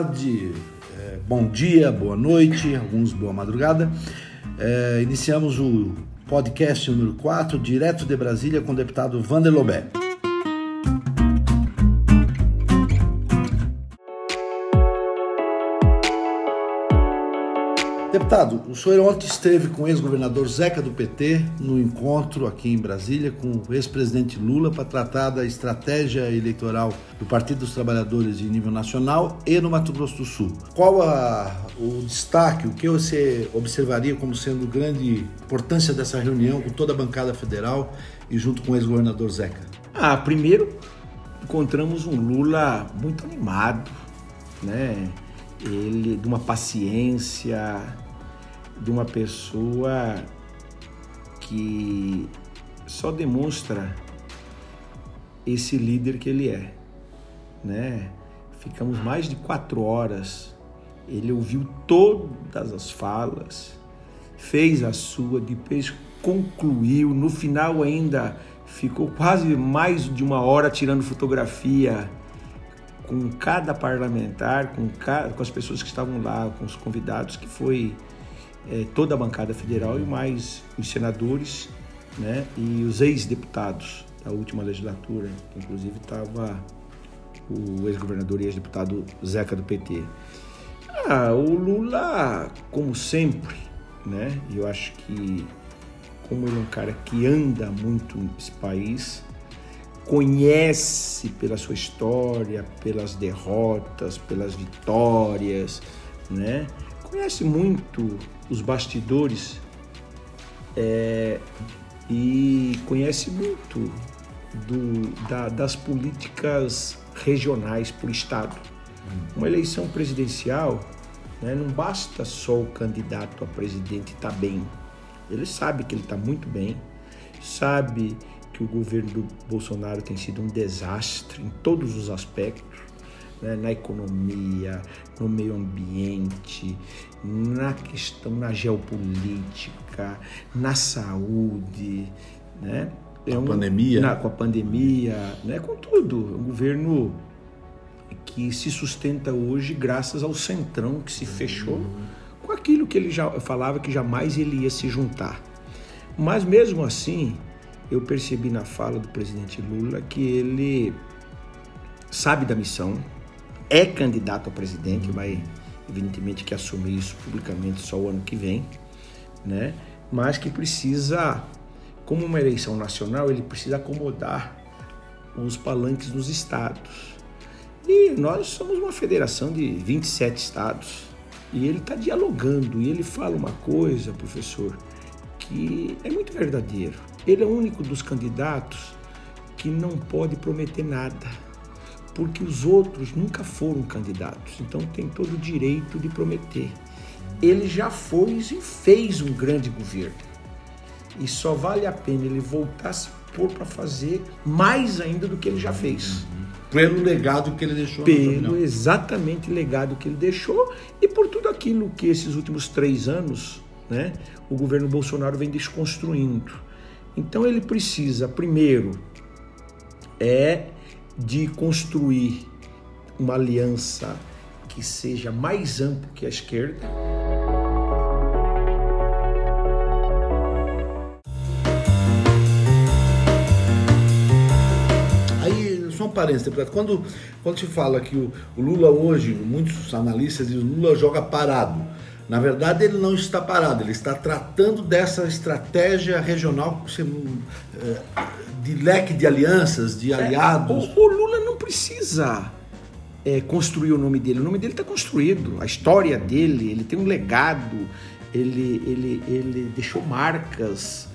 tarde, é, bom dia, boa noite, alguns boa madrugada. É, iniciamos o podcast número 4, direto de Brasília, com o deputado Vander. Deputado, o senhor ontem esteve com o ex-governador Zeca do PT no encontro aqui em Brasília com o ex-presidente Lula para tratar da estratégia eleitoral do Partido dos Trabalhadores em nível nacional e no Mato Grosso do Sul. Qual a, o destaque, o que você observaria como sendo grande importância dessa reunião com toda a bancada federal e junto com o ex-governador Zeca? Ah, primeiro encontramos um Lula muito animado, né? Ele de uma paciência, de uma pessoa que só demonstra esse líder que ele é, né? Ficamos mais de quatro horas. Ele ouviu todas as falas, fez a sua, depois concluiu. No final ainda ficou quase mais de uma hora tirando fotografia com cada parlamentar, com, cada, com as pessoas que estavam lá, com os convidados, que foi é, toda a bancada federal e mais os senadores né, e os ex-deputados da última legislatura, inclusive estava o ex-governador e ex-deputado Zeca do PT. Ah, o Lula, como sempre, né? Eu acho que como ele é um cara que anda muito nesse país, conhece pela sua história, pelas derrotas, pelas vitórias, né? Conhece muito os bastidores é, e conhece muito do, da, das políticas regionais por estado. Uma eleição presidencial né, não basta só o candidato a presidente estar tá bem. Ele sabe que ele está muito bem, sabe que o governo do Bolsonaro tem sido um desastre em todos os aspectos, né? na economia, no meio ambiente, na questão, na geopolítica, na saúde, né? É um, pandemia. Na, com a pandemia, né? com tudo. Um governo que se sustenta hoje graças ao centrão que se fechou uhum. com aquilo que ele já falava que jamais ele ia se juntar. Mas mesmo assim, eu percebi na fala do presidente Lula que ele sabe da missão, é candidato a presidente, vai evidentemente que assumir isso publicamente só o ano que vem, né? Mas que precisa, como uma eleição nacional, ele precisa acomodar os palanques nos estados. E nós somos uma federação de 27 estados. E ele está dialogando, e ele fala uma coisa, professor, que é muito verdadeiro. Ele é o único dos candidatos que não pode prometer nada porque os outros nunca foram candidatos, então tem todo o direito de prometer. Ele já foi e fez um grande governo. E só vale a pena ele voltar a se pôr para fazer mais ainda do que ele já fez. Pelo legado que ele deixou. Pelo exatamente legado que ele deixou e por tudo aquilo que esses últimos três anos né, o governo Bolsonaro vem desconstruindo. Então ele precisa, primeiro, é de construir uma aliança que seja mais ampla que a esquerda. Aí, só um parênteses, deputado. Quando, quando se fala que o, o Lula hoje, muitos analistas dizem que o Lula joga parado. Na verdade, ele não está parado, ele está tratando dessa estratégia regional eh, de leque de alianças, de é, aliados. É, o, o, Lula não precisa é, construir o nome dele, o nome dele está construído, a história dele, ele tem um legado, ele, ele, ele deixou marcas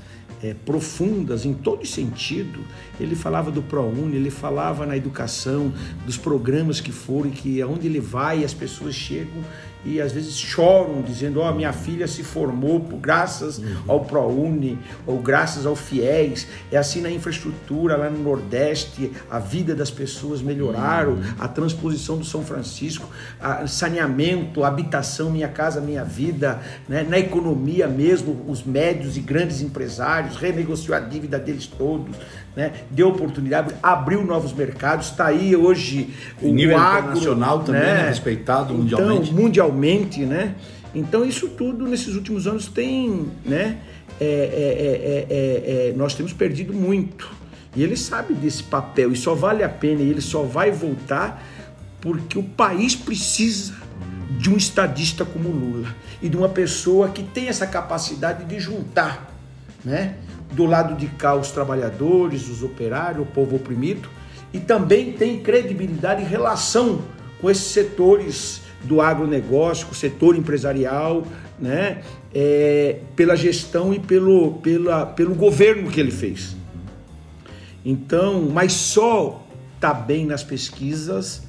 é, profundas em todo sentido. Ele falava do ProUni, ele falava na educação, dos programas que foram, que aonde ele vai as pessoas chegam e às vezes choram dizendo: "Ó, oh, minha filha se formou por, graças uhum. ao ProUni ou graças ao FIES". É assim na infraestrutura lá no Nordeste, a vida das pessoas melhoraram, uhum. a transposição do São Francisco, a saneamento, habitação, minha casa, minha vida, né? Na economia mesmo, os médios e grandes empresários renegociou a dívida deles todos, né? Deu oportunidade, abriu novos mercados, está aí hoje o nível agro, internacional também né? né? respeitado mundialmente. Então, mundialmente, né? Então isso tudo nesses últimos anos tem, né? É, é, é, nós temos perdido muito. E ele sabe desse papel e só vale a pena e ele só vai voltar porque o país precisa de um estadista como Lula e de uma pessoa que tem essa capacidade de juntar, né? Do lado de cá os trabalhadores, os operários, o povo oprimido e também tem credibilidade em relação com esses setores do agronegócio, com o setor empresarial, né? É, pela gestão e pelo, pela, pelo governo que ele fez. Então, mas só tá bem nas pesquisas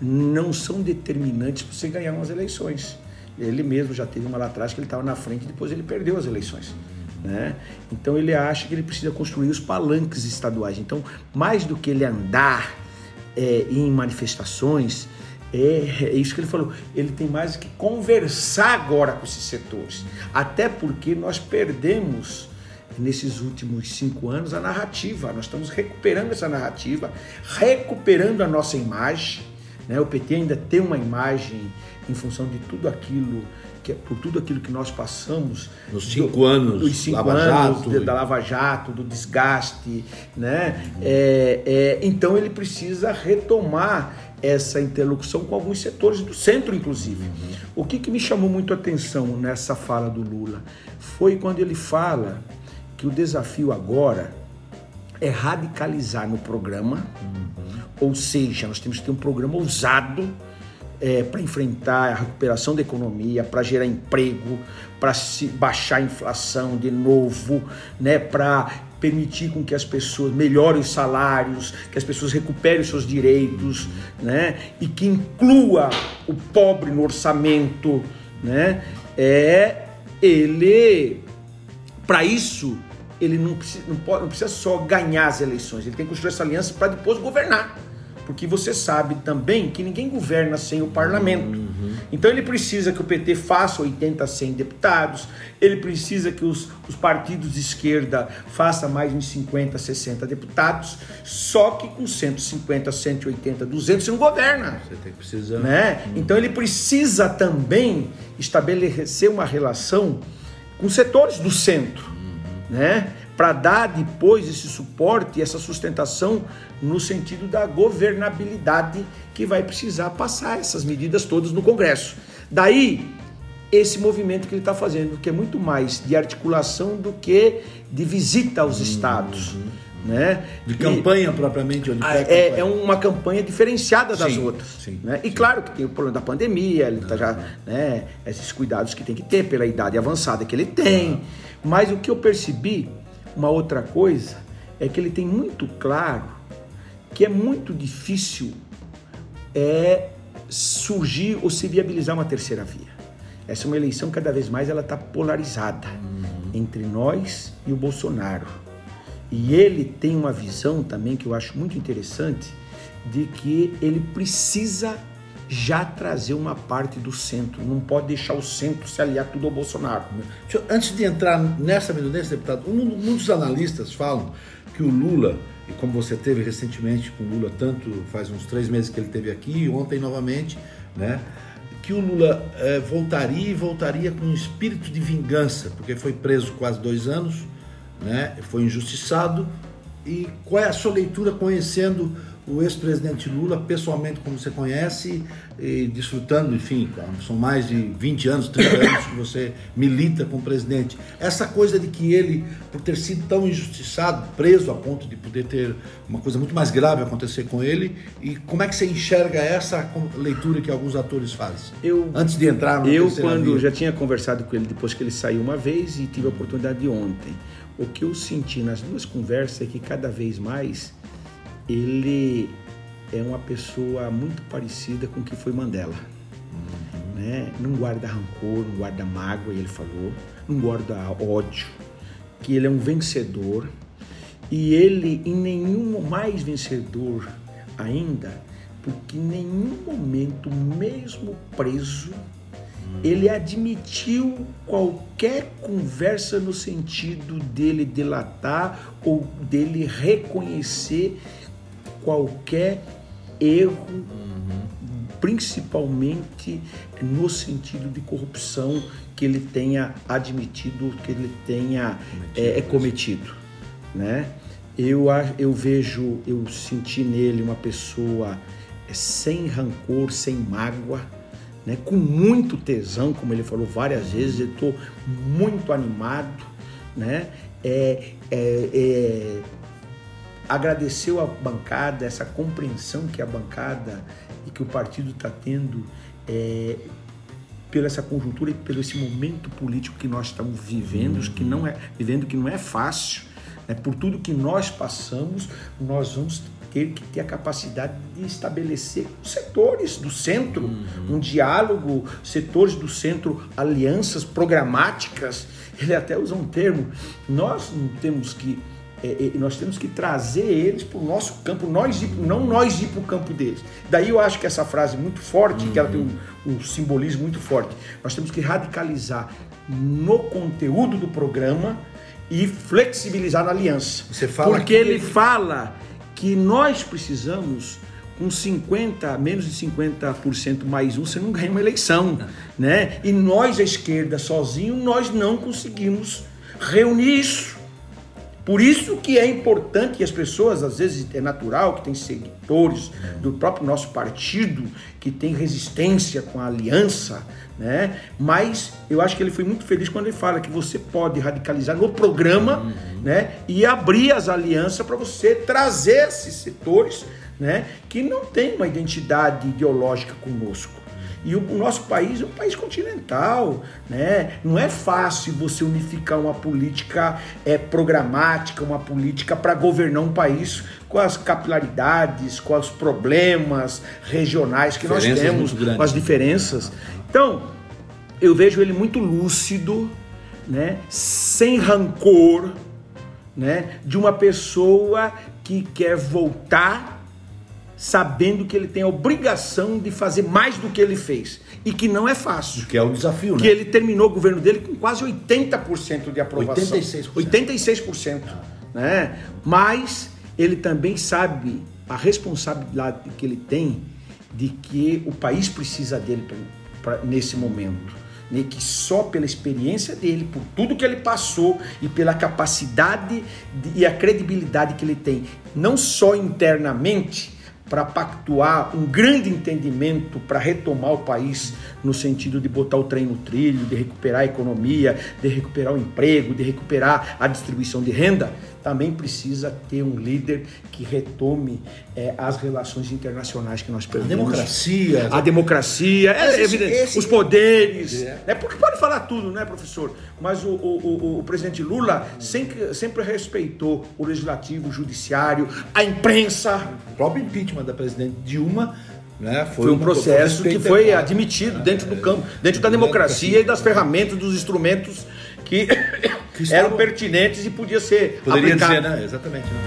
não são determinantes para você ganhar umas eleições. Ele mesmo já teve uma lá atrás que ele estava na frente e depois ele perdeu as eleições. Né? Então ele acha que ele precisa construir os palanques estaduais. Então, mais do que ele andar é, em manifestações, é, é, isso que ele falou. Ele tem mais que conversar agora com esses setores. Até porque nós perdemos nesses últimos cinco anos a narrativa. Nós estamos recuperando essa narrativa, recuperando a nossa imagem. Né? O PT ainda tem uma imagem em função de tudo aquilo que por tudo aquilo que nós passamos nos cinco do, anos, dos cinco Lava anos Jato. da Lava Jato, do desgaste, né? Uhum. É, é, então ele precisa retomar essa interlocução com alguns setores do centro, inclusive. Uhum. O que, que me chamou muito a atenção nessa fala do Lula foi quando ele fala que o desafio agora é radicalizar no programa, uhum. ou seja, nós temos que ter um programa ousado é, para enfrentar a recuperação da economia, para gerar emprego, para baixar a inflação de novo, né, para permitir com que as pessoas melhorem os salários, que as pessoas recuperem os seus direitos, né, e que inclua o pobre no orçamento, né, é ele para isso ele não precisa, não, pode, não precisa só ganhar as eleições, ele tem que construir essa aliança para depois governar porque você sabe também que ninguém governa sem o parlamento. Uhum. Então ele precisa que o PT faça 80, 100 deputados, ele precisa que os, os partidos de esquerda façam mais de 50, 60 deputados, só que com 150, 180, 200 você não governa. Você tem que precisar. Né? Uhum. Então ele precisa também estabelecer uma relação com setores do centro, uhum. né? Para dar depois esse suporte, essa sustentação no sentido da governabilidade que vai precisar passar essas medidas todas no Congresso. Daí esse movimento que ele está fazendo, que é muito mais de articulação do que de visita aos uhum. estados. Né? De campanha e, propriamente? Onde é, é, é, uma campanha diferenciada das sim, outras. Sim, né? E sim. claro que tem o problema da pandemia, ele tá já, né, esses cuidados que tem que ter pela idade avançada que ele tem. Mas o que eu percebi uma outra coisa é que ele tem muito claro que é muito difícil é surgir ou se viabilizar uma terceira via. Essa é uma eleição cada vez mais ela está polarizada uhum. entre nós e o Bolsonaro. E ele tem uma visão também que eu acho muito interessante de que ele precisa já trazer uma parte do centro. Não pode deixar o centro se aliar tudo ao Bolsonaro. Antes de entrar nessa mudança, deputado, um, muitos analistas falam que o Lula, e como você teve recentemente com o Lula, tanto faz uns três meses que ele teve aqui, ontem novamente, né? que o Lula é, voltaria e voltaria com um espírito de vingança, porque foi preso quase dois anos, né? foi injustiçado. E qual é a sua leitura conhecendo o ex-presidente Lula, pessoalmente, como você conhece, e desfrutando, enfim, são mais de 20 anos, 30 anos que você milita com o presidente. Essa coisa de que ele, por ter sido tão injustiçado, preso a ponto de poder ter uma coisa muito mais grave acontecer com ele, e como é que você enxerga essa leitura que alguns atores fazem? Eu, Antes de entrar no Eu, quando via. já tinha conversado com ele depois que ele saiu uma vez e tive a oportunidade de ontem, o que eu senti nas duas conversas é que cada vez mais ele é uma pessoa muito parecida com o que foi Mandela. Uhum. né? não guarda rancor, não guarda mágoa, ele falou, não guarda ódio, que ele é um vencedor e ele em nenhum mais vencedor ainda, porque em nenhum momento, mesmo preso, ele admitiu qualquer conversa no sentido dele delatar ou dele reconhecer qualquer erro, uhum. principalmente no sentido de corrupção que ele tenha admitido, que ele tenha cometido, é, é cometido né? Eu, eu vejo, eu senti nele uma pessoa é, sem rancor, sem mágoa, né? com muito tesão, como ele falou várias vezes, eu estou muito animado, né? É, é, é, agradeceu a bancada, essa compreensão que a bancada e que o partido está tendo é, pela essa conjuntura e pelo esse momento político que nós estamos vivendo, uhum. que não é vivendo que não é fácil, né? por tudo que nós passamos, nós vamos ter que ter a capacidade de estabelecer setores do centro, uhum. um diálogo, setores do centro, alianças programáticas. Ele até usa um termo. Nós não temos que é, é, nós temos que trazer eles para o nosso campo, nós ir, não nós ir para o campo deles. Daí eu acho que essa frase é muito forte, uhum. que ela tem um, um, simbolismo muito forte. Nós temos que radicalizar no conteúdo do programa e flexibilizar na aliança. Porque ele fala que nós precisamos com 50, menos de 50% mais um, você não ganha uma eleição, né? E nós, a esquerda, sozinho, nós não conseguimos reunir isso. Por isso que é importante que as pessoas, às vezes é natural que tem seguidores do próprio nosso partido que tem resistência com a aliança, né? Mas eu acho que ele foi muito feliz quando ele fala que você pode radicalizar no programa, uhum. né? E abrir as alianças para você trazer esses setores, né? Que não tem uma identidade ideológica conosco. E o, nosso país é um país continental, né? Não é fácil você unificar uma política é, programática, uma política para governar um país com as capilaridades, com os problemas regionais que nós temos, com as diferenças. Então, eu vejo ele muito lúcido, né? Sem rancor, né? De uma pessoa que quer voltar sabendo que ele tem a obrigação de fazer mais do que ele fez e que não é fácil. Que é o desafio, que né? Que ele terminou o governo dele com quase 80% de aprovação. 86%. 86%, né? Mas ele também sabe a responsabilidade que ele tem de que o país precisa dele pra, pra nesse momento. Né, que só pela experiência dele, por tudo que ele passou e pela capacidade de, e a credibilidade que ele tem, não só internamente, para pactuar um grande entendimento para retomar o país no sentido de botar o trem no trilho, de recuperar a economia, de recuperar o emprego, de recuperar a distribuição de renda, também precisa ter um líder que retome é, as relações internacionais que nós perdemos. A democracia. A democracia, é, esse, esse, os poderes. É. é. Porque pode falar tudo, né, professor? Mas o, o, o, o presidente Lula sempre, sempre respeitou o legislativo, o judiciário, a imprensa. O próprio impeachment da presidente Dilma né? Foi, foi, um processo que foi admitido dentro do campo, dentro da democracia e das ferramentas, dos instrumentos que, que eram pertinentes e podia ser Poderia aplicado. dizer, né? Exatamente. Né?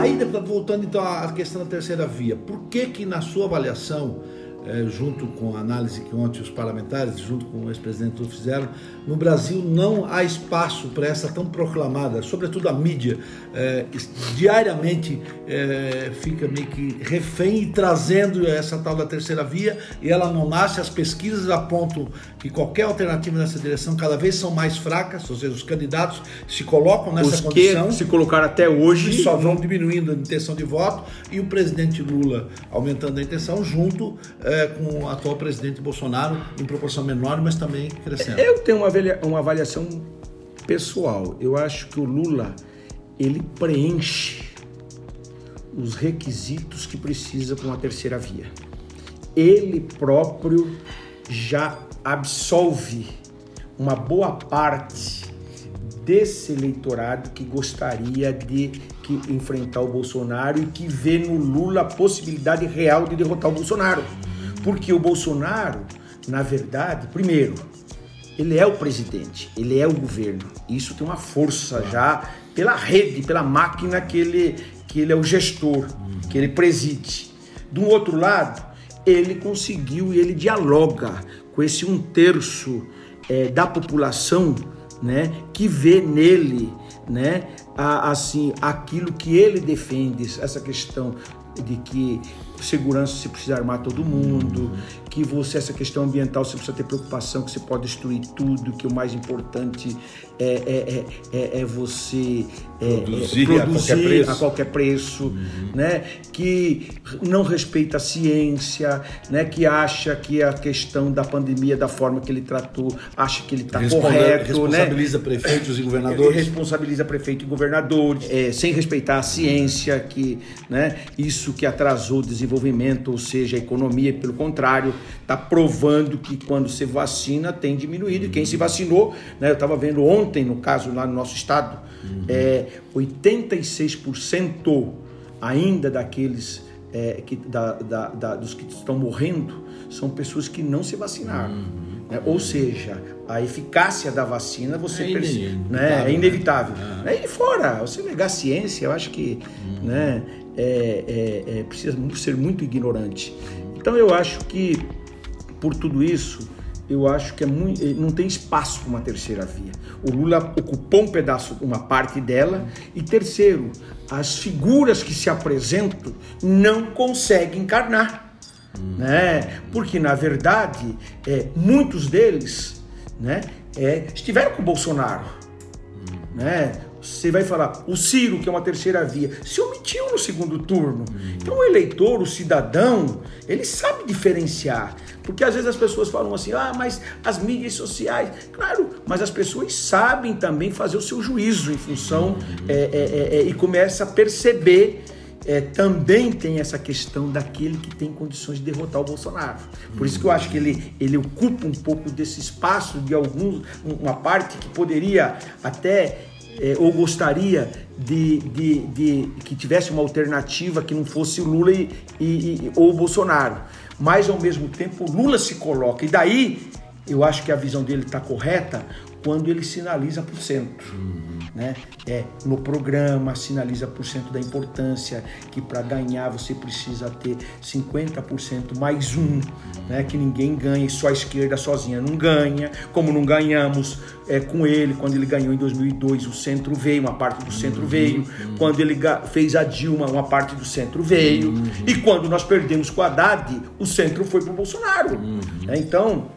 Aí, voltando então à questão da terceira via, por que que na sua avaliação é, junto com a análise que ontem os parlamentares, junto com o ex-presidente fizeram, no Brasil não há espaço para essa tão proclamada, sobretudo a mídia, é, diariamente é, fica meio que refém e trazendo essa tal da terceira via e ela não nasce, as pesquisas apontam que qualquer alternativa nessa direção cada vez são mais fracas, ou seja, os candidatos se colocam nessa os condição. Que se colocaram até hoje. Só vão diminuindo a intenção de voto e o presidente Lula aumentando a intenção junto é, é, com o atual presidente Bolsonaro em proporção menor, mas também crescendo. Eu tenho uma, uma avaliação pessoal. Eu acho que o Lula ele preenche os requisitos que precisa para uma terceira via. Ele próprio já absolve uma boa parte desse eleitorado que gostaria de que enfrentar o Bolsonaro e que vê no Lula a possibilidade real de derrotar o Bolsonaro. Porque o Bolsonaro, na verdade, primeiro, ele é o presidente, ele é o governo. Isso tem uma força já pela rede, pela máquina que ele, que ele é o gestor, que ele preside. Do outro lado, ele conseguiu e ele dialoga com esse um terço é, da população né, que vê nele né, a, assim, aquilo que ele defende, essa questão de que segurança você precisa armar todo mundo, que você, essa questão ambiental, você precisa ter preocupação que você pode destruir tudo, que o mais importante é, é, é, é você produzir, produzir a qualquer preço, a qualquer preço uhum. né? que não respeita a ciência, né? que acha que a questão da pandemia, da forma que ele tratou, acha que ele está correto. Responsabiliza né? prefeitos e governadores. Responsabiliza prefeito e governadores, é, sem respeitar a ciência, que né? isso que atrasou o desenvolvimento, ou seja, a economia, pelo contrário, está provando que quando se vacina tem diminuído. E quem se vacinou, né? eu estava vendo ontem, no caso lá no nosso estado, uhum. é, 86% ainda daqueles é, que, da, da, da, dos que estão morrendo são pessoas que não se vacinaram. Uhum. Né? Ou seja, a eficácia da vacina você é, percebe, né? é inevitável. Né? E fora, você negar a ciência, eu acho que uhum. né, é, é, é, precisa ser muito ignorante. Então eu acho que por tudo isso eu acho que é muito, eh, não tem espaço para uma terceira via. O Lula ocupou um pedaço, uma parte dela. E terceiro, as figuras que se apresentam não conseguem encarnar. Hum. Né? Porque, na verdade, é, muitos deles né, é, estiveram com o Bolsonaro. Hum. Né? Você vai falar, o Ciro, que é uma terceira via, se omitiu no segundo turno. Hum. Então, o eleitor, o cidadão, ele sabe diferenciar. Porque às vezes as pessoas falam assim, ah, mas as mídias sociais. Claro, mas as pessoas sabem também fazer o seu juízo em função uhum. é, é, é, e começa a perceber. É, também tem essa questão daquele que tem condições de derrotar o Bolsonaro. Por isso que eu acho que ele, ele ocupa um pouco desse espaço de alguns, uma parte que poderia até é, ou gostaria de, de, de, que tivesse uma alternativa que não fosse o Lula e, e, e, ou o Bolsonaro mas ao mesmo tempo Lula se coloca. E daí eu acho que a visão dele está correta quando ele sinaliza para o centro. Uhum. Né? É, no programa sinaliza por cento da importância que para ganhar você precisa ter 50% mais um, uhum. né? que ninguém ganha só a esquerda sozinha não ganha, como não ganhamos é, com ele quando ele ganhou em 2002 o centro veio, uma parte do centro uhum. veio, quando ele fez a Dilma uma parte do centro veio uhum. e quando nós perdemos com a Haddad o centro foi para o Bolsonaro. Uhum. Então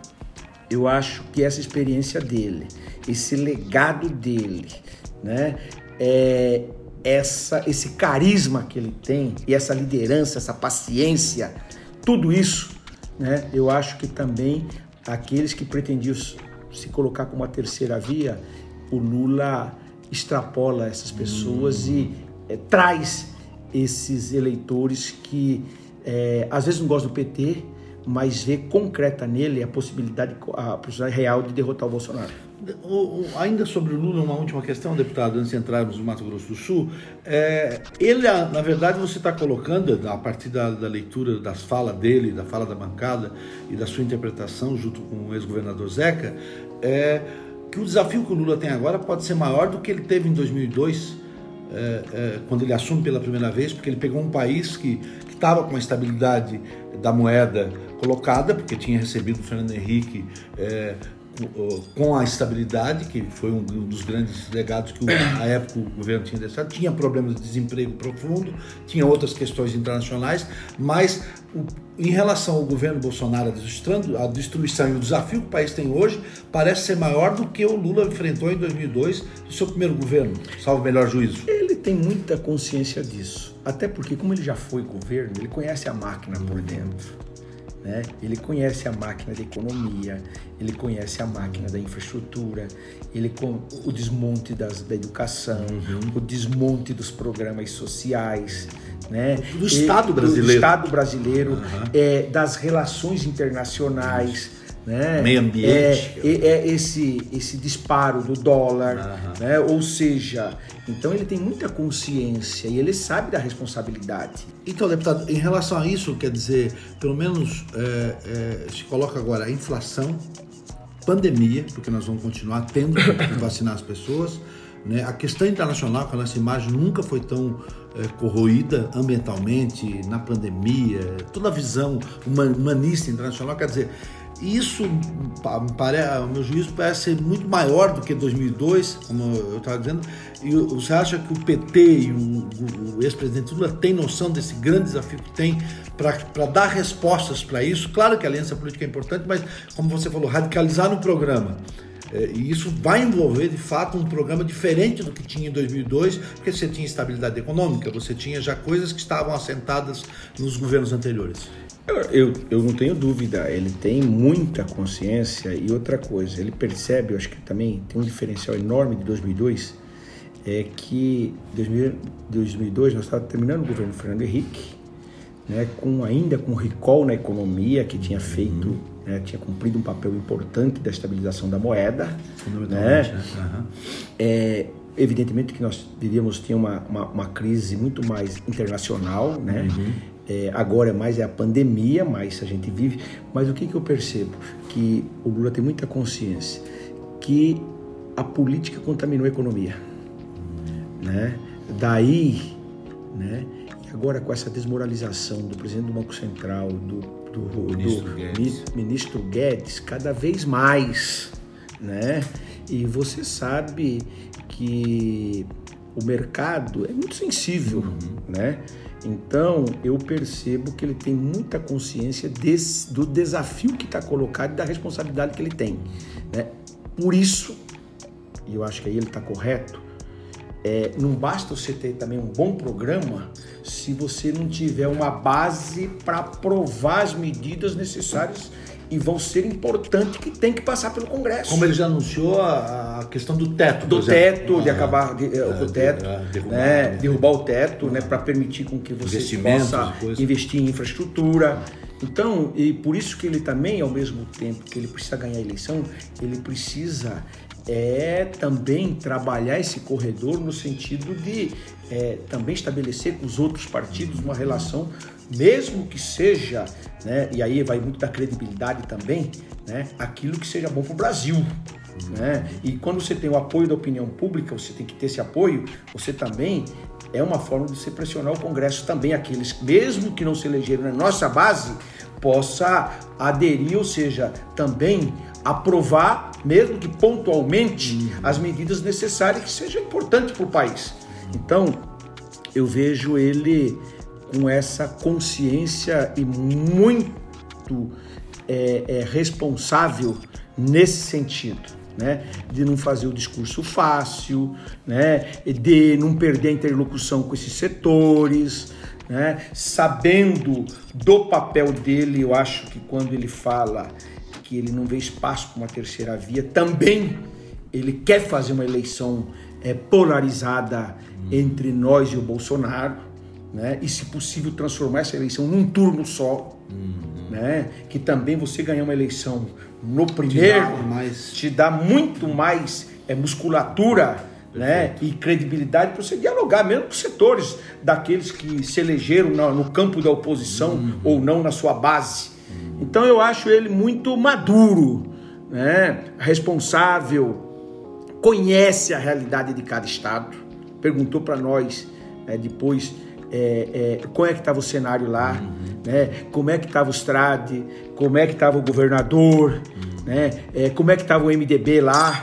eu acho que essa experiência dele, esse legado dele, né, é essa, esse carisma que ele tem e essa liderança, essa paciência, tudo isso, né, eu acho que também aqueles que pretendiam se colocar como a terceira via, o Lula extrapola essas pessoas hum. e é, traz esses eleitores que é, às vezes não gostam do PT, mas vê concreta nele a possibilidade, a possibilidade real de derrotar o Bolsonaro. O, o, ainda sobre o Lula, uma última questão, deputado, antes de entrarmos no Mato Grosso do Sul. É, ele, na verdade, você está colocando, a partir da, da, leitura das falas dele, da fala da bancada e da sua interpretação, junto com o ex-governador Zeca, é, que o desafio que o Lula tem agora pode ser maior do que ele teve em 2002, é, é, quando ele assume pela primeira vez, porque ele pegou um país que estava com a estabilidade da moeda colocada, porque tinha recebido o Fernando Henrique é, com a estabilidade, que foi um dos grandes legados que a época o governo tinha deixado, tinha problemas de desemprego profundo, tinha outras questões internacionais, mas em relação ao governo Bolsonaro a destruição e o desafio que o país tem hoje parece ser maior do que o Lula enfrentou em 2002 no seu primeiro governo, salvo melhor juízo. Ele tem muita consciência disso, até porque como ele já foi governo, ele conhece a máquina por dentro. Né? Ele conhece a máquina da economia, ele conhece a máquina da infraestrutura, ele com o desmonte das, da educação, uhum. o desmonte dos programas sociais, né? do Estado brasileiro, do Estado brasileiro uhum. é, das relações internacionais. Né? Meio ambiente. É, é, é esse, esse disparo do dólar, uhum. né? ou seja, então ele tem muita consciência e ele sabe da responsabilidade. Então, deputado, em relação a isso, quer dizer, pelo menos é, é, se coloca agora a inflação, pandemia, porque nós vamos continuar tendo que vacinar as pessoas, né? A questão internacional, que a nossa imagem nunca foi tão é, corroída ambientalmente, na pandemia, toda a visão humanista internacional, quer dizer, isso, ao meu juízo, parece ser muito maior do que 2002, como eu estava dizendo. E você acha que o PT e o, o ex-presidente Lula têm noção desse grande desafio que tem para dar respostas para isso? Claro que a aliança política é importante, mas, como você falou, radicalizar no programa. É, e isso vai envolver, de fato, um programa diferente do que tinha em 2002, porque você tinha estabilidade econômica, você tinha já coisas que estavam assentadas nos governos anteriores. Eu, eu, eu, não tenho dúvida, ele tem muita consciência e outra coisa, ele percebe, eu acho que também tem um diferencial enorme de 2002, é que em 2002 nós estávamos terminando o governo Fernando Henrique, né, com, ainda com recall na economia que tinha feito, uhum. né, tinha cumprido um papel importante da estabilização da moeda. Fundamentalmente, né? né? Uhum. É, evidentemente que nós vivíamos tinha uma, uma, uma, crise muito mais internacional, né? Uhum. É, agora é mais é a pandemia, mas a gente vive. Mas o que, que eu percebo? Que o Lula tem muita consciência que a política contaminou a economia. Né? Daí, né? E agora com essa desmoralização do presidente do Banco Central, do, do, ministro, do Guedes. ministro Guedes, cada vez mais, né? E você sabe que o mercado é muito sensível, uhum. né? Então eu percebo que ele tem muita consciência desse, do desafio que está colocado e da responsabilidade que ele tem. Né? Por isso, e eu acho que aí ele está correto, é, não basta você ter também um bom programa se você não tiver uma base para provar as medidas necessárias e vão ser importantes que tem que passar pelo Congresso. Como ele já anunciou a, questão do teto. Do teto, ah, de acabar de, é, o teto, é, derrubar, né, derrubar o teto, né, para permitir com que você possa investir em infraestrutura. Então, e por isso que ele também, ao mesmo tempo que ele precisa ganhar a eleição, ele precisa é também trabalhar esse corredor no sentido de é, também estabelecer com os outros partidos uma relação mesmo que seja, né, e aí vai muito da credibilidade também, né, aquilo que seja bom para o Brasil. Né? E quando você tem o apoio da opinião pública, você tem que ter esse apoio, você também é uma forma de você pressionar o Congresso também, aqueles, mesmo que não se elegeram na nossa base, possa aderir, ou seja, também aprovar, mesmo que pontualmente, uhum. as medidas necessárias que sejam importantes para o país. Então, eu vejo ele com essa consciência e muito é, é, responsável nesse sentido. Né, de não fazer o discurso fácil, né, de não perder a interlocução com esses setores, né, sabendo do papel dele, eu acho que quando ele fala que ele não vê espaço para uma terceira via, também ele quer fazer uma eleição é, polarizada entre nós e o Bolsonaro, né? E se possível transformar essa eleição num turno só, uhum. né? Que também você ganhar uma eleição no primeiro te dá, mais... te dá muito mais é, musculatura, né? E credibilidade para você dialogar mesmo com setores daqueles que se elegeram no, campo da oposição uhum. ou não na sua base. Uhum. Então eu acho ele muito maduro, né? Responsável, conhece a realidade de cada estado. Perguntou para nós né, depois é, é, como é que estava o cenário lá, uhum. né? como é que estava o Strade, como é que estava o governador, uhum. né? É, como é que estava o MDB lá.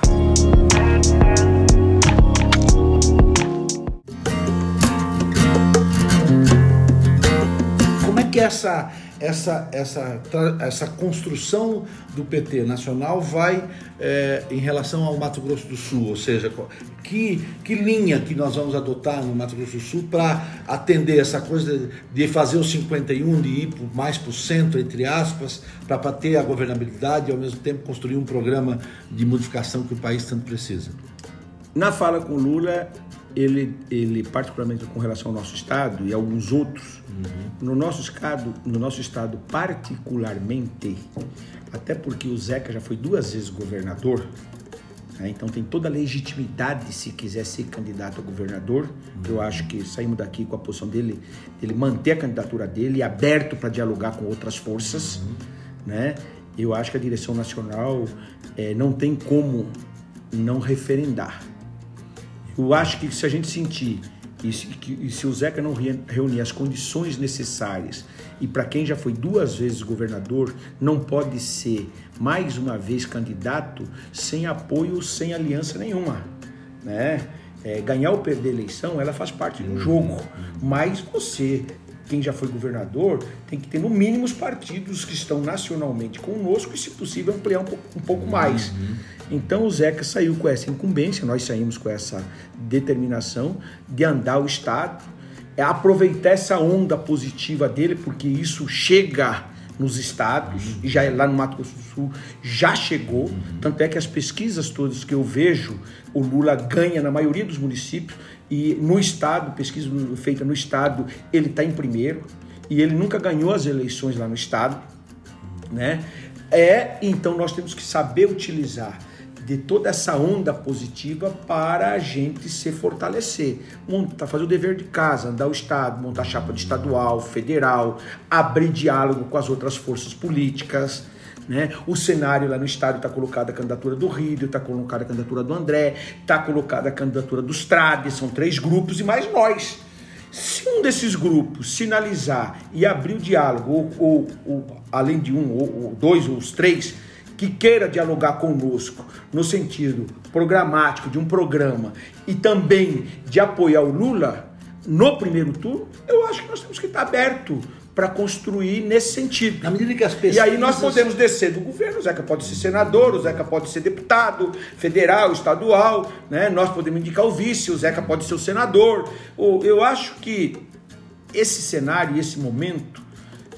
Como é que é essa essa, essa, essa construção do PT nacional vai é, em relação ao Mato Grosso do Sul, ou seja, que, que linha que nós vamos adotar no Mato Grosso do Sul para atender essa coisa de fazer o 51, de ir mais para o centro, entre aspas, para ter a governabilidade e ao mesmo tempo construir um programa de modificação que o país tanto precisa? Na fala com Lula, ele, ele particularmente com relação ao nosso estado e alguns outros, uhum. no nosso estado, no nosso estado particularmente, até porque o Zeca já foi duas vezes governador, né? então tem toda a legitimidade se quiser ser candidato a governador. Uhum. Eu acho que saímos daqui com a posição dele, ele manter a candidatura dele, aberto para dialogar com outras forças, uhum. né? Eu acho que a direção nacional é, não tem como não referendar. Eu acho que se a gente sentir e se, e se o Zeca não reunir as condições necessárias e para quem já foi duas vezes governador, não pode ser mais uma vez candidato sem apoio, sem aliança nenhuma, né? É, ganhar ou perder a eleição, ela faz parte do jogo, mas você quem já foi governador tem que ter no mínimo os partidos que estão nacionalmente conosco e, se possível, ampliar um, pouco, um pouco mais. Uhum. Então o Zeca saiu com essa incumbência, nós saímos com essa determinação de andar o Estado, é aproveitar essa onda positiva dele, porque isso chega nos estados, uhum. e já é lá no Mato Grosso do Sul já chegou. Uhum. Tanto é que as pesquisas todas que eu vejo, o Lula ganha na maioria dos municípios, e no estado, pesquisa feita no estado, ele está em primeiro, e ele nunca ganhou as eleições lá no estado, né? É, então nós temos que saber utilizar de toda essa onda positiva para a gente se fortalecer. Montar, fazer o dever de casa, andar o Estado, montar chapa de estadual, federal, abrir diálogo com as outras forças políticas. Né? O cenário lá no Estado está colocada a candidatura do Rio, está colocada a candidatura do André, está colocada a candidatura dos Trades, são três grupos e mais nós. Se um desses grupos sinalizar e abrir o diálogo, ou, ou, ou além de um, ou, ou dois, ou os três, que queira dialogar conosco no sentido programático de um programa e também de apoiar o Lula no primeiro turno, eu acho que nós temos que estar aberto para construir nesse sentido. Na medida que as pessoas. E aí nós podemos descer do governo, o Zeca pode ser senador, o Zeca pode ser deputado federal, estadual, né? nós podemos indicar o vice, o Zeca pode ser o senador. Eu acho que esse cenário, esse momento,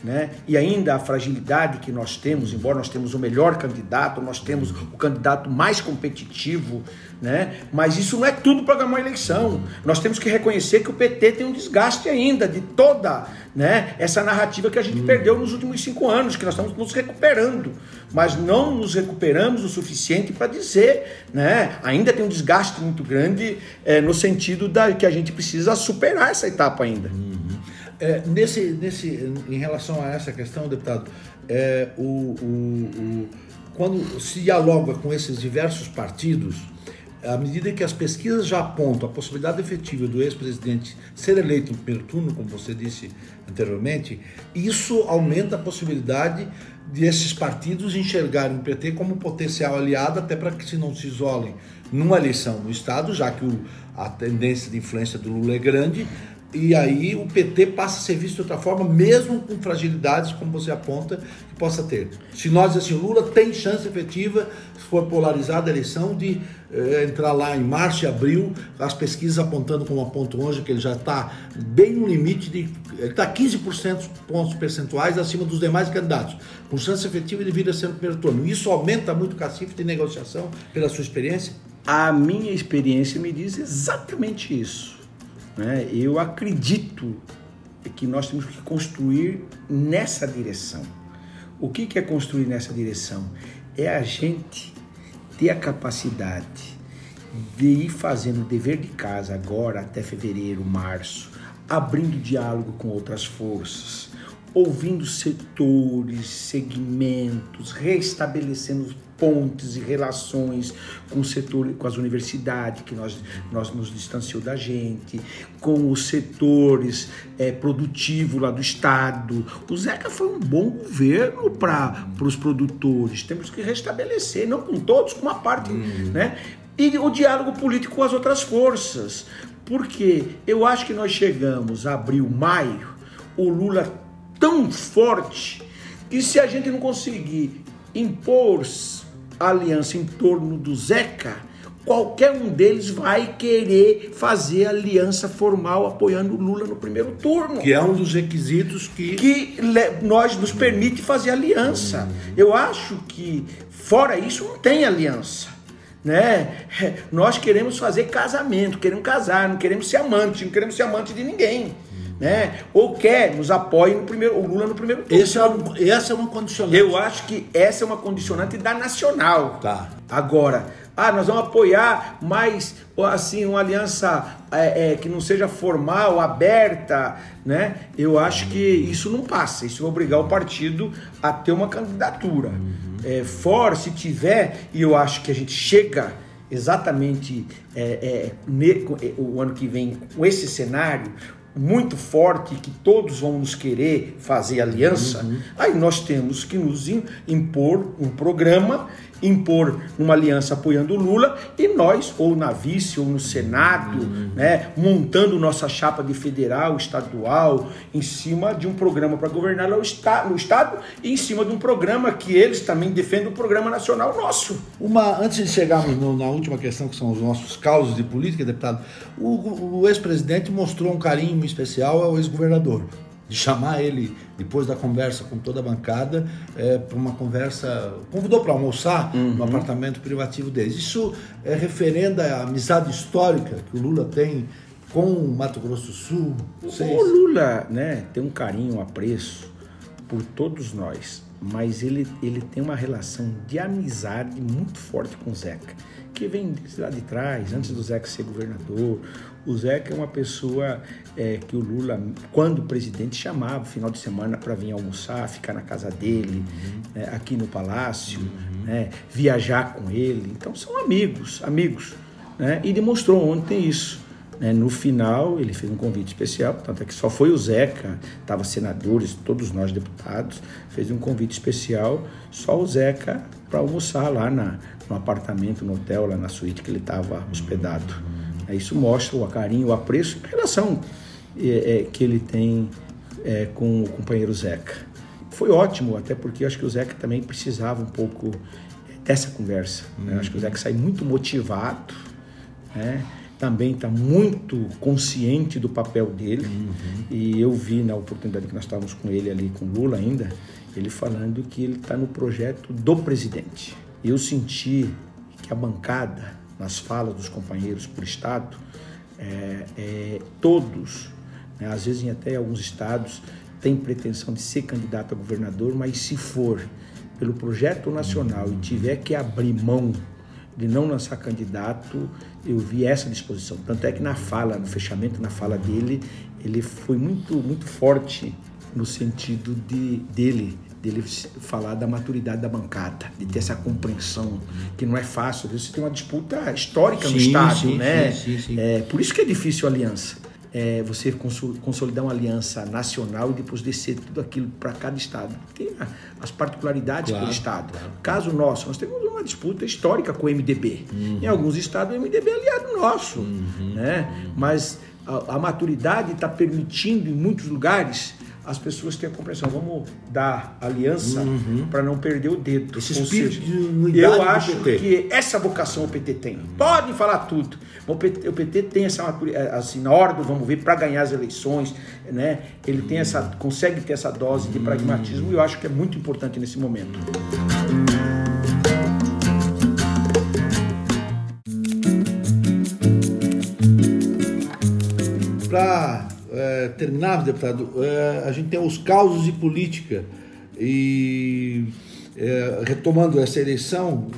né? E ainda a fragilidade que nós temos, embora nós temos o melhor candidato, nós temos o candidato mais competitivo, né? Mas isso não é tudo para ganhar uma eleição. Nós temos que reconhecer que o PT tem um desgaste ainda de toda, né? Essa narrativa que a gente hum. perdeu nos últimos cinco anos, que nós estamos nos recuperando, mas não nos recuperamos o suficiente para dizer, né? Ainda tem um desgaste muito grande é, no sentido da que a gente precisa superar essa etapa ainda. Uhum. É, nesse, nesse, em relação a essa questão, deputado, é, o, o, o, quando se dialoga com esses diversos partidos, à medida que as pesquisas já apontam a possibilidade efetiva do ex-presidente ser eleito no primeiro turno, como você disse anteriormente, isso aumenta a possibilidade de esses partidos enxergarem o PT como potencial aliado, até para que se não se isolem numa eleição no Estado, já que o, a tendência de influência do Lula é grande, e aí o PT passa a ser visto de outra forma, mesmo com fragilidades, como você aponta, que possa ter. Se nós, assim, Lula tem chance efetiva, se for polarizada a eleição, de eh, entrar lá em março e abril, as pesquisas apontando como apontam hoje, que ele já está bem no limite de. Ele está 15% pontos percentuais acima dos demais candidatos. Com chance efetiva, ele vira sendo primeiro turno. Isso aumenta muito o cacife de negociação, pela sua experiência? A minha experiência me diz exatamente isso né? Eu acredito que nós temos que construir nessa direção. O que é construir nessa direção? É a gente ter a capacidade de ir fazendo o dever de casa agora até fevereiro, março, abrindo diálogo com outras forças, ouvindo setores, segmentos, restabelecendo pontes e relações com o setor, com as universidades, que nós, nós nos distanciou da gente, com os setores é, produtivos lá do Estado. O Zeca foi um bom governo para os produtores. Temos que restabelecer, não com todos, com uma parte, uhum. né? E o diálogo político com as outras forças. Porque eu acho que nós chegamos a abril, maio, o Lula tão forte que se a gente não conseguir impor aliança em torno do Zeca, qualquer um deles vai querer fazer aliança formal apoiando o Lula no primeiro turno. Que é um dos requisitos que. Que nós nos permite fazer aliança. Eu acho que, fora isso, não tem aliança. né? Nós queremos fazer casamento, queremos casar, não queremos ser amante, não queremos ser amante de ninguém. Né? Ou quer nos apoie no primeiro, o Lula no primeiro turno. Esse é um, essa é uma condicionante. Eu acho que essa é uma condicionante da nacional. Tá. Agora, ah, nós vamos apoiar mais assim uma aliança é, é, que não seja formal, aberta, né? Eu acho que isso não passa. Isso vai obrigar o partido a ter uma candidatura. Uhum. É, for, se tiver, e eu acho que a gente chega exatamente é, é, ne, o ano que vem com esse cenário, muito forte que todos vão nos querer fazer aliança, uhum. aí nós temos que nos impor um programa impor uma aliança apoiando o Lula e nós, ou na vice, ou no Senado, uhum. né, montando nossa chapa de federal, estadual, em cima de um programa para governar no, esta no Estado e em cima de um programa que eles também defendem, o programa nacional nosso. Uma, antes de chegarmos no, na última questão, que são os nossos causos de política, deputado, o, o ex-presidente mostrou um carinho especial ao ex-governador de chamar ele depois da conversa com toda a bancada é, para uma conversa, convidou para almoçar uhum. no apartamento privativo deles. Isso é referenda à amizade histórica que o Lula tem com o Mato Grosso do Sul. Vocês... O Lula, né, tem um carinho, um apreço por todos nós, mas ele, ele tem uma relação de amizade muito forte com o Zeca, que vem lá de trás, antes do Zeca ser governador. O Zeca é uma pessoa é, que o Lula, quando presidente, chamava final de semana para vir almoçar, ficar na casa dele, uhum. é, aqui no palácio, uhum. né, viajar com ele. Então são amigos, amigos. Né, e demonstrou ontem isso. Né, no final, ele fez um convite especial, tanto é que só foi o Zeca, estava senadores, todos nós deputados, fez um convite especial, só o Zeca para almoçar lá na, no apartamento, no hotel, lá na suíte que ele estava hospedado. Isso mostra o carinho, o apreço a relação é, é, que ele tem é, com o companheiro Zeca. Foi ótimo, até porque acho que o Zeca também precisava um pouco dessa conversa. Né? Acho que o Zeca sai muito motivado, né? também está muito consciente do papel dele. Uhum. E eu vi na oportunidade que nós estávamos com ele ali, com Lula ainda, ele falando que ele está no projeto do presidente. Eu senti que a bancada nas falas dos companheiros por estado, é, é, todos, né, às vezes em até alguns estados, têm pretensão de ser candidato a governador, mas se for pelo projeto nacional e tiver que abrir mão de não lançar candidato, eu vi essa disposição. Tanto é que na fala, no fechamento, na fala dele, ele foi muito, muito forte no sentido de dele dele falar da maturidade da bancada, de ter essa compreensão, que não é fácil. Você tem uma disputa histórica sim, no Estado, sim, né? Sim, é, por isso que é difícil a aliança. É, você consolidar uma aliança nacional e depois descer tudo aquilo para cada estado. Tem as particularidades claro, do estado. Claro. Caso nosso, nós temos uma disputa histórica com o MDB. Uhum. Em alguns estados o MDB é aliado nosso, uhum. né? Mas a, a maturidade está permitindo em muitos lugares as pessoas têm a compreensão, vamos dar aliança uhum. para não perder o dedo. Esse espírito seja, de unidade Eu acho que essa vocação o PT tem. Podem falar tudo. O PT, o PT tem essa é, assim, na hora do vamos ver para ganhar as eleições, né? Ele tem essa consegue ter essa dose de pragmatismo e eu acho que é muito importante nesse momento. Para terminado, deputado, é, a gente tem os causos de política. E é, retomando essa eleição,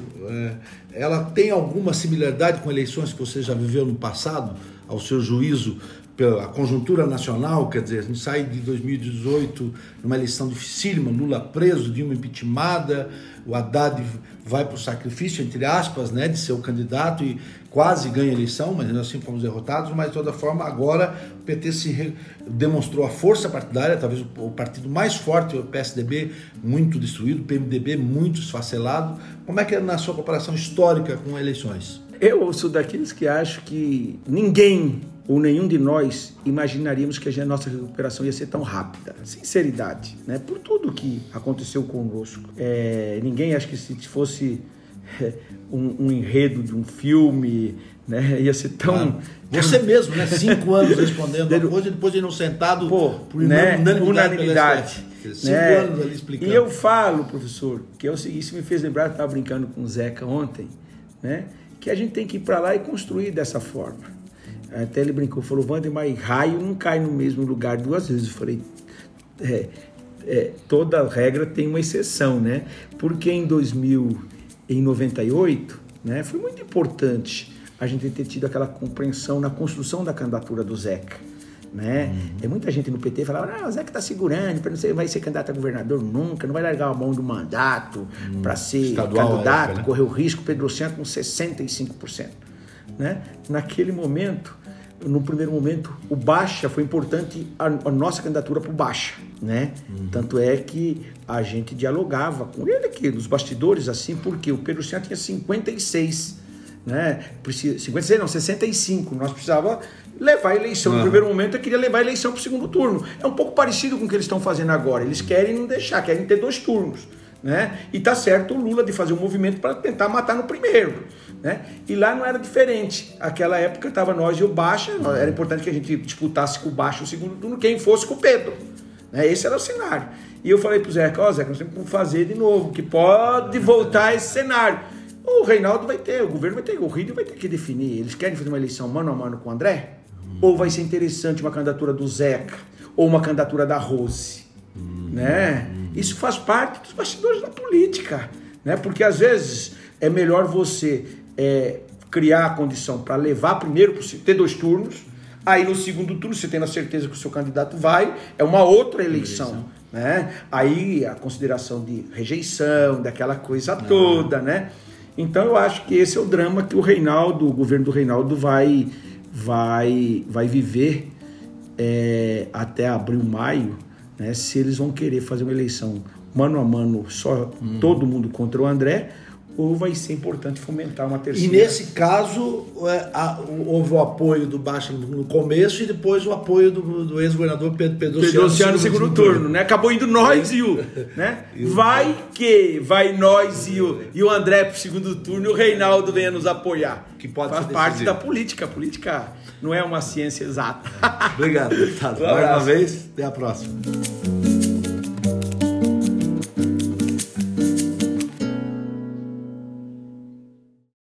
ela tem alguma similaridade com eleições que você já viveu no passado, ao seu juízo, pela conjuntura nacional, quer dizer, a gente sai de 2018 numa eleição dificílima, Lula preso, Dilma impeachmentada, o Haddad vai para o sacrifício, entre aspas, né, de ser o candidato e quase ganha a eleição, mas assim fomos derrotados, mas de toda forma agora o PT se re... demonstrou a força partidária, talvez o partido mais forte, o PSDB muito destruído, o PMDB muito esfacelado. Como é que é na sua comparação histórica com eleições? Eu sou daqueles que acho que ninguém ou nenhum de nós imaginaríamos que a nossa recuperação ia ser tão rápida. Sinceridade, né? Por tudo que aconteceu conosco. É, ninguém acha que se fosse um, um, enredo de um filme, né? Ia ser tão. Claro. Você mesmo, né? Cinco anos respondendo uma coisa e depois de não sentado Pô, por né? unanimidade. unanimidade Cinco né? anos ali explicando. E eu falo, professor, que é o seguinte, isso me fez lembrar, eu estava brincando com o Zeca ontem, né? que a gente tem que ir para lá e construir dessa forma. Até ele brincou, falou, Wander, mas raio não cai no mesmo lugar duas vezes. Eu falei, é, é, toda regra tem uma exceção, né? Porque em 2098, né, foi muito importante a gente ter tido aquela compreensão na construção da candidatura do Zeca. Né? Uhum. Tem muita gente no PT falava, ah, o Zeca está segurando, não sei, vai ser candidato a governador nunca, não vai largar a mão do mandato uhum. para ser Estadual candidato, época, né? correr o risco, Pedro Luciano com 65%. Né? Naquele momento, no primeiro momento, o Baixa foi importante a, a nossa candidatura para o Baixa, né? Uhum. Tanto é que a gente dialogava com ele aqui nos bastidores assim, porque o Pedro Luciano tinha 56, né? 56 não, 65. Nós precisava levar a eleição. Uhum. No primeiro momento, eu queria levar a eleição para o segundo turno. É um pouco parecido com o que eles estão fazendo agora. Eles querem não deixar, querem ter dois turnos. Né? E tá certo o Lula de fazer um movimento para tentar matar no primeiro. Né? E lá não era diferente. Aquela época estava nós e o Baixa, era importante que a gente disputasse com o Baixa o segundo turno, quem fosse com o Pedro. Né? Esse era o cenário. E eu falei para o Zeca, ó oh, Zeca, nós temos que fazer de novo, que pode voltar esse cenário. O Reinaldo vai ter, o governo vai ter, o Rio vai ter que definir. Eles querem fazer uma eleição mano a mano com o André? Hum. Ou vai ser interessante uma candidatura do Zeca? Ou uma candidatura da Rose? Hum. Né? Isso faz parte dos bastidores da política. Né? Porque às vezes é melhor você é, criar a condição para levar primeiro, ter dois turnos, aí no segundo turno, você tendo a certeza que o seu candidato vai, é uma outra eleição. eleição. Né? Aí a consideração de rejeição, daquela coisa toda, né? Então eu acho que esse é o drama que o Reinaldo, o governo do Reinaldo vai, vai, vai viver é, até abril, maio, né? Se eles vão querer fazer uma eleição mano a mano, só hum. todo mundo contra o André, ou vai ser importante fomentar uma terceira. E nesse caso, é, houve o apoio do Baixa no começo e depois o apoio do, do ex-governador Pedro Pedro no segundo, turno, turno, né? Acabou indo nós e o. Né? vai que vai nós e o, e o André pro segundo turno e o Reinaldo venha nos apoiar. Que pode Faz parte da política. A política não é uma ciência exata. Obrigado, deputado. Mais uma vez, até a próxima.